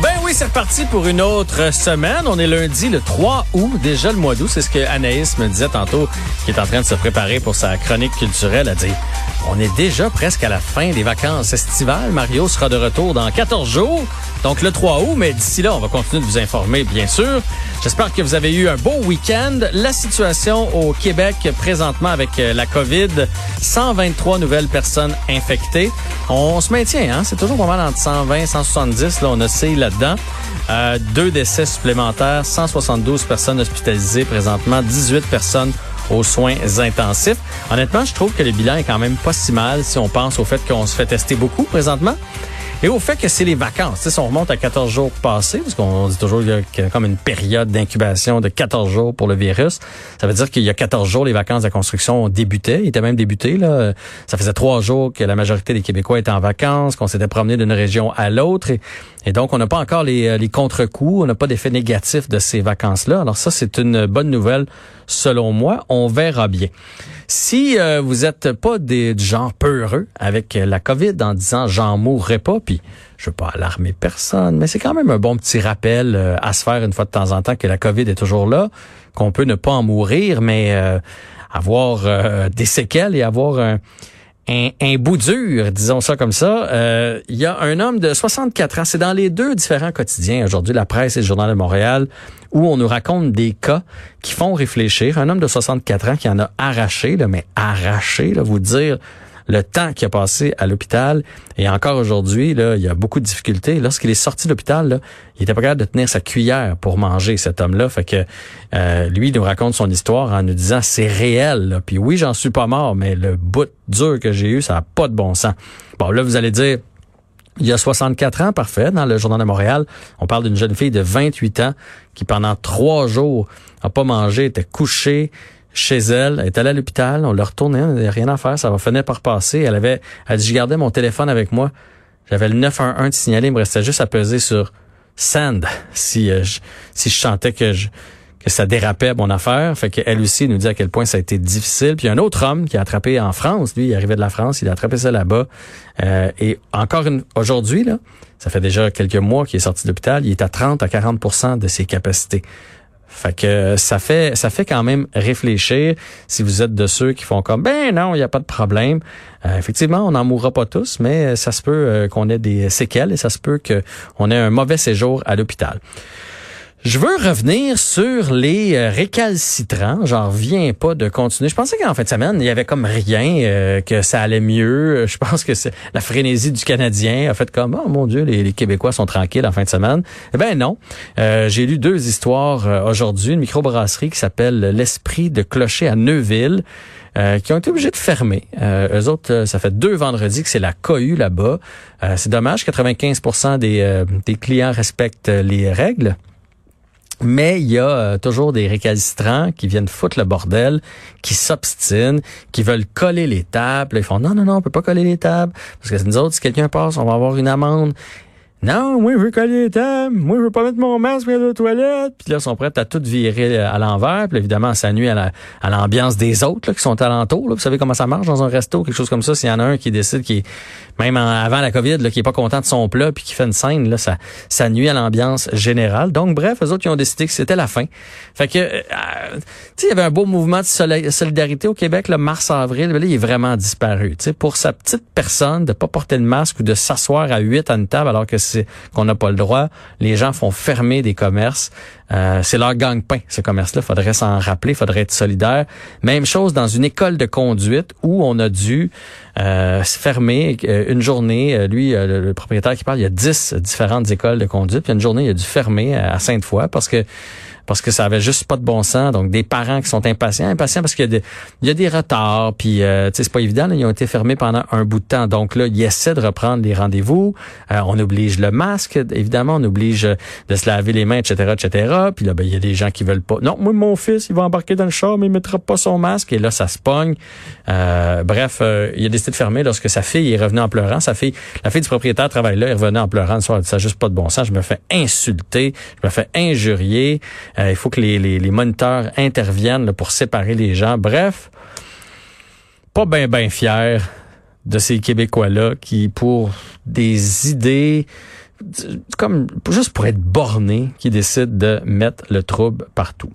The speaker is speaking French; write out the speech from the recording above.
Ben oui, c'est reparti pour une autre semaine. On est lundi, le 3 août, déjà le mois d'août. C'est ce que Anaïs me disait tantôt, qui est en train de se préparer pour sa chronique culturelle. Elle dit, on est déjà presque à la fin des vacances estivales. Mario sera de retour dans 14 jours, donc le 3 août. Mais d'ici là, on va continuer de vous informer, bien sûr. J'espère que vous avez eu un beau week-end. La situation au Québec présentement avec euh, la COVID, 123 nouvelles personnes infectées. On se maintient, hein? C'est toujours pas mal entre 120 170. Là, on oscille Euh, deux décès supplémentaires, 172 personnes hospitalisées présentement, 18 personnes aux soins intensifs. Honnêtement, je trouve que le bilan est quand même pas si mal si on pense au fait qu'on se fait tester beaucoup présentement. Et au fait que c'est les vacances. si on remonte à 14 jours passés, parce qu'on dit toujours qu'il y a comme une période d'incubation de 14 jours pour le virus, ça veut dire qu'il y a 14 jours, les vacances de construction ont débuté. Ils étaient même débutés. Là. Ça faisait trois jours que la majorité des Québécois étaient en vacances, qu'on s'était promené d'une région à l'autre. Et, donc, on n'a pas encore les, les contre-coups, on n'a pas d'effet négatif de ces vacances-là. Alors ça, c'est une bonne nouvelle selon moi. On verra bien. Si euh, vous êtes pas des, du genre peureux avec la COVID en disant j'en mourrai pas, puis je veux pas alarmer personne, mais c'est quand même un bon petit rappel euh, à se faire une fois de temps en temps que la COVID est toujours là, qu'on peut ne pas en mourir, mais euh, avoir des séquelles et avoir un un, bout dur, disons ça comme ça. Euh, il y a un homme de 64 ans, c'est dans les deux différents quotidiens aujourd'hui, la presse et le journal de Montréal, où on nous raconte des cas qui font réfléchir. Un homme de 64 ans qui en a arraché, là, mais arraché, là, vous dire le temps qu'il a passé à l'hôpital. Et encore aujourd'hui, là, il y a beaucoup de difficultés. Lorsqu'il est sorti de l'hôpital, il était pas capable de tenir sa cuillère pour manger, cet homme-là. Fait que euh, lui, il nous raconte son histoire en nous disant c'est réel. Puis oui, j'en suis pas mort, mais le bout dur que j'ai eu, ça a pas de bon sens. Bon, là, vous allez dire, il y a 64 ans, parfait, dans le Journal de Montréal, on parle d'une jeune fille de 28 ans qui, pendant trois jours, a pas mangé, était couchée, chez elle. Elle est allée à l'hôpital. On l'a retourné. Elle n'avait rien à faire. Ça va finir par passer. Elle avait, elle dit, je gardais mon téléphone avec moi. J'avais le 911 de signaler. Il me restait juste à peser sur send si, euh, je, si je sentais que je, que ça dérapait mon affaire. Fait qu'elle aussi nous dit à quel point ça a été difficile. Puis un autre homme qui a attrapé en France. Lui, il arrivait de la France. Il a attrapé ça là-bas. Euh, et encore une, aujourd'hui, là, ça fait déjà quelques mois qu'il est sorti de l'hôpital. Il est à 30 à 40% de ses capacités. Fait que ça fait ça fait quand même réfléchir si vous êtes de ceux qui font comme ben non, il n'y a pas de problème. Euh, effectivement, on n'en mourra pas tous, mais ça se peut euh, qu'on ait des séquelles et ça se peut qu'on ait un mauvais séjour à l'hôpital. Je veux revenir sur les euh, récalcitrants. J'en reviens pas de continuer. Je pensais qu'en fin de semaine, il y avait comme rien, euh, que ça allait mieux. Je pense que c'est la frénésie du Canadien a fait comme, oh mon Dieu, les, Québécois sont tranquilles en fin de semaine. Eh ben non. Euh, j'ai lu deux histoires aujourd'hui. Une microbrasserie qui s'appelle L'Esprit de Clocher à Neuville. qui ont été obligés de fermer. Euh, eux autres, ça fait deux vendredis que c'est la cohue là-bas. c'est dommage, 95 des, des clients respectent les règles. Mais il y a euh, toujours des récalcitrants qui viennent foutre le bordel, qui s'obstinent, qui veulent coller les tables. Ils font non, non, non, on peut pas coller les tables. Parce que nous autres, si quelqu'un passe, on va avoir une amende. Non, moi, je veux coller les tables. Moi, je veux pas mettre mon masque dans la toilette. Puis là, ils sont prêts à tout virer à l'envers. Puis évidemment, ça nuit à l'ambiance des autres là, qui sont alentour. Là. Vous savez comment ça marche dans un resto, quelque chose comme ça? S'il y en a un qui décide, qui même avant la COVID, là, qui est pas content de son plat puis qui fait une scène, là, ça, ça nuit à l'ambiance générale. Donc, bref, eux autres, ils ont décidé que c'était la fin. Fait que, euh, tu sais, il y avait un beau mouvement de solidarité au Québec, le mars-avril. Là, il est vraiment disparu. Tu sais, pour sa petite personne, de pas porter de masque ou de s'asseoir à huit à une table alors que qu'on n'a pas le droit. Les gens font fermer des commerces. Euh, c'est leur gang-pain, ce commerce-là. Faudrait s'en rappeler, faudrait être solidaire. Même chose dans une école de conduite où on a dû euh, fermer euh, une journée. Lui, le, propriétaire qui parle, il y a dix différentes écoles de conduite. Puis une journée, il a dû fermer à Sainte-Foy parce que parce que ça avait juste pas de bon sens. Donc, des parents qui sont impatients, impatients parce qu'il y a des, il y a des retards, puis euh, c'est pas évident, ils ont été fermés pendant un bout de temps. Donc là, ils essaient de reprendre les rendez-vous. Euh, on oblige le masque, évidemment, on oblige de se laver les mains, etc., etc. Puis là, ben, il y a des gens qui veulent pas. Non, moi, mon fils, il va embarquer dans le char, mais il mettra pas son masque. Et là, ça se pogne. Euh, bref, euh, il a décidé de fermer lorsque sa fille est revenue en pleurant. Sa fille, la fille du propriétaire travaille là, elle revenait en pleurant le soir. Ça juste pas de bon sens. Je me fais insulter, je me fais injurier. il faut que les, les, les moniteurs interviennent pour séparer les gens. Bref, pas bien, bien fier de ces Québécois-là qui, pour des idées, comme juste pour être bornés, qui décident de mettre le trouble partout.